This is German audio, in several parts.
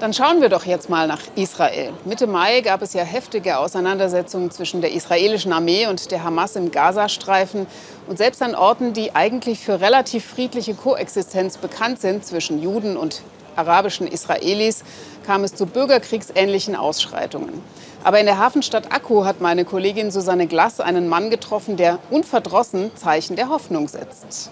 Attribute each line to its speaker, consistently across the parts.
Speaker 1: Dann schauen wir doch jetzt mal nach Israel. Mitte Mai gab es ja heftige Auseinandersetzungen zwischen der israelischen Armee und der Hamas im Gazastreifen. Und selbst an Orten, die eigentlich für relativ friedliche Koexistenz bekannt sind zwischen Juden und arabischen Israelis, kam es zu bürgerkriegsähnlichen Ausschreitungen. Aber in der Hafenstadt Akku hat meine Kollegin Susanne Glass einen Mann getroffen, der unverdrossen Zeichen der Hoffnung setzt.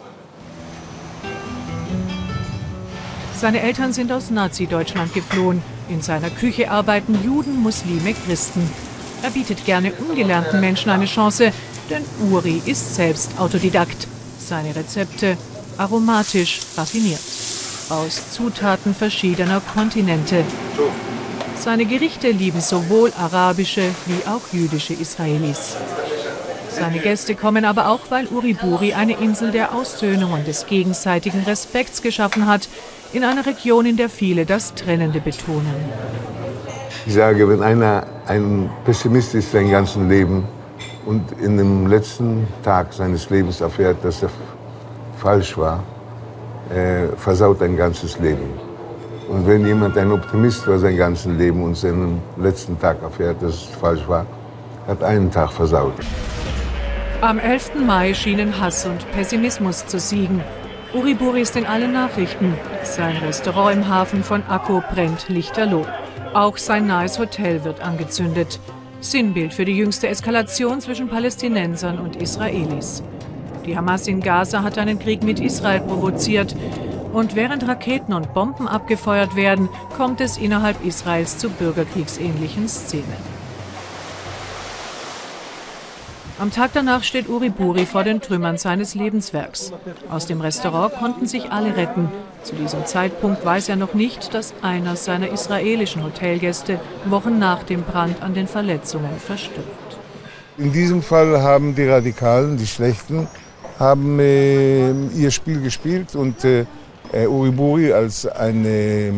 Speaker 2: Seine Eltern sind aus Nazi-Deutschland geflohen. In seiner Küche arbeiten Juden, Muslime, Christen. Er bietet gerne ungelernten Menschen eine Chance, denn Uri ist selbst Autodidakt. Seine Rezepte aromatisch, raffiniert. Aus Zutaten verschiedener Kontinente. Seine Gerichte lieben sowohl arabische wie auch jüdische Israelis. Seine Gäste kommen aber auch, weil Uriburi eine Insel der Aussöhnung und des gegenseitigen Respekts geschaffen hat, in einer Region, in der viele das Trennende betonen.
Speaker 3: Ich sage, wenn einer ein Pessimist ist sein ganzes Leben und in dem letzten Tag seines Lebens erfährt, dass er falsch war, äh, versaut ein ganzes Leben. Und wenn jemand ein Optimist war sein ganzes Leben und seinen letzten Tag erfährt, dass es falsch war, hat einen Tag versaut.
Speaker 2: Am 11. Mai schienen Hass und Pessimismus zu siegen. Uriburi ist in allen Nachrichten. Sein Restaurant im Hafen von Akko brennt lichterloh. Auch sein nahes Hotel wird angezündet. Sinnbild für die jüngste Eskalation zwischen Palästinensern und Israelis. Die Hamas in Gaza hat einen Krieg mit Israel provoziert. Und während Raketen und Bomben abgefeuert werden, kommt es innerhalb Israels zu bürgerkriegsähnlichen Szenen. Am Tag danach steht Uriburi vor den Trümmern seines Lebenswerks. Aus dem Restaurant konnten sich alle retten. Zu diesem Zeitpunkt weiß er noch nicht, dass einer seiner israelischen Hotelgäste Wochen nach dem Brand an den Verletzungen verstirbt.
Speaker 3: In diesem Fall haben die Radikalen, die Schlechten, haben äh, ihr Spiel gespielt und äh, äh Uriburi als ein äh,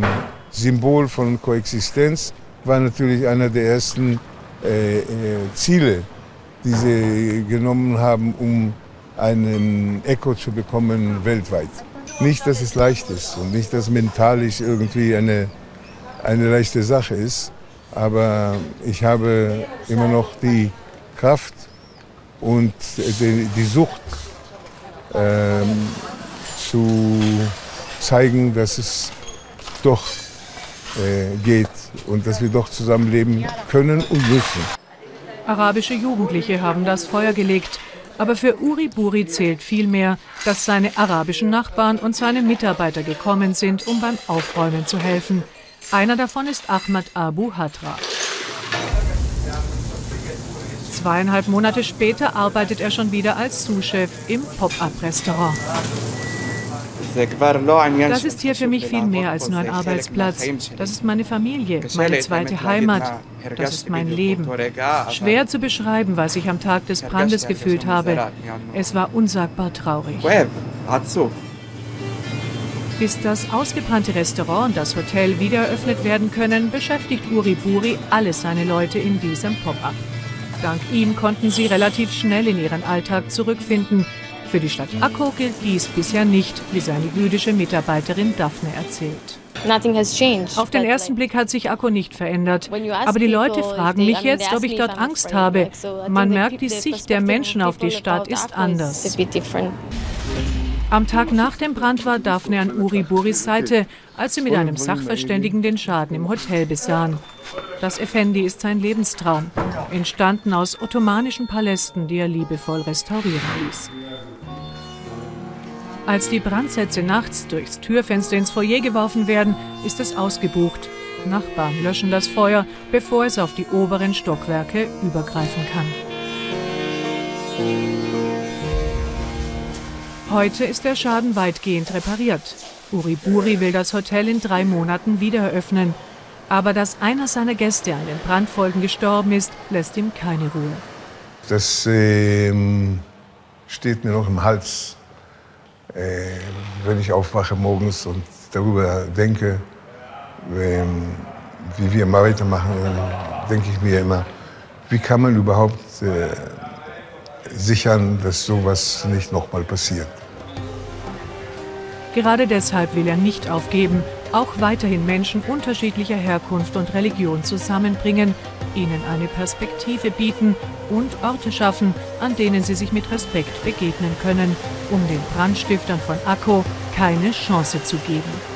Speaker 3: Symbol von Koexistenz war natürlich einer der ersten äh, äh, Ziele die sie genommen haben, um einen Echo zu bekommen weltweit. Nicht, dass es leicht ist und nicht, dass mentalisch irgendwie eine, eine leichte Sache ist, aber ich habe immer noch die Kraft und die, die Sucht ähm, zu zeigen, dass es doch äh, geht und dass wir doch zusammenleben können und müssen.
Speaker 2: Arabische Jugendliche haben das Feuer gelegt. Aber für Uri Buri zählt vielmehr, dass seine arabischen Nachbarn und seine Mitarbeiter gekommen sind, um beim Aufräumen zu helfen. Einer davon ist Ahmad Abu Hatra. Zweieinhalb Monate später arbeitet er schon wieder als Sous-Chef im Pop-up-Restaurant. Das ist hier für mich viel mehr als nur ein Arbeitsplatz. Das ist meine Familie, meine zweite Heimat. Das ist mein Leben. Schwer zu beschreiben, was ich am Tag des Brandes gefühlt habe. Es war unsagbar traurig. Bis das ausgebrannte Restaurant und das Hotel wieder eröffnet werden können, beschäftigt Uri Buri alle seine Leute in diesem Pop-up. Dank ihm konnten sie relativ schnell in ihren Alltag zurückfinden. Für die Stadt Akko gilt dies bisher nicht, wie seine jüdische Mitarbeiterin Daphne erzählt. Auf den ersten Blick hat sich Akko nicht verändert. Aber die Leute fragen mich jetzt, ob ich dort Angst habe. Man merkt, die Sicht der Menschen auf die Stadt ist anders. Am Tag nach dem Brand war Daphne an Uri Buris Seite, als sie mit einem Sachverständigen den Schaden im Hotel besahen. Das Effendi ist sein Lebenstraum, entstanden aus ottomanischen Palästen, die er liebevoll restaurieren ließ. Als die Brandsätze nachts durchs Türfenster ins Foyer geworfen werden, ist es ausgebucht. Nachbarn löschen das Feuer, bevor es auf die oberen Stockwerke übergreifen kann. Heute ist der Schaden weitgehend repariert. Uriburi will das Hotel in drei Monaten wieder eröffnen. Aber dass einer seiner Gäste an den Brandfolgen gestorben ist, lässt ihm keine Ruhe.
Speaker 3: Das äh, steht mir noch im Hals äh, wenn ich aufwache morgens und darüber denke, ähm, wie wir mal weitermachen, denke ich mir immer, wie kann man überhaupt äh, sichern, dass sowas nicht nochmal passiert.
Speaker 2: Gerade deshalb will er nicht aufgeben, auch weiterhin Menschen unterschiedlicher Herkunft und Religion zusammenbringen, ihnen eine Perspektive bieten und Orte schaffen, an denen sie sich mit Respekt begegnen können, um den Brandstiftern von Akko keine Chance zu geben.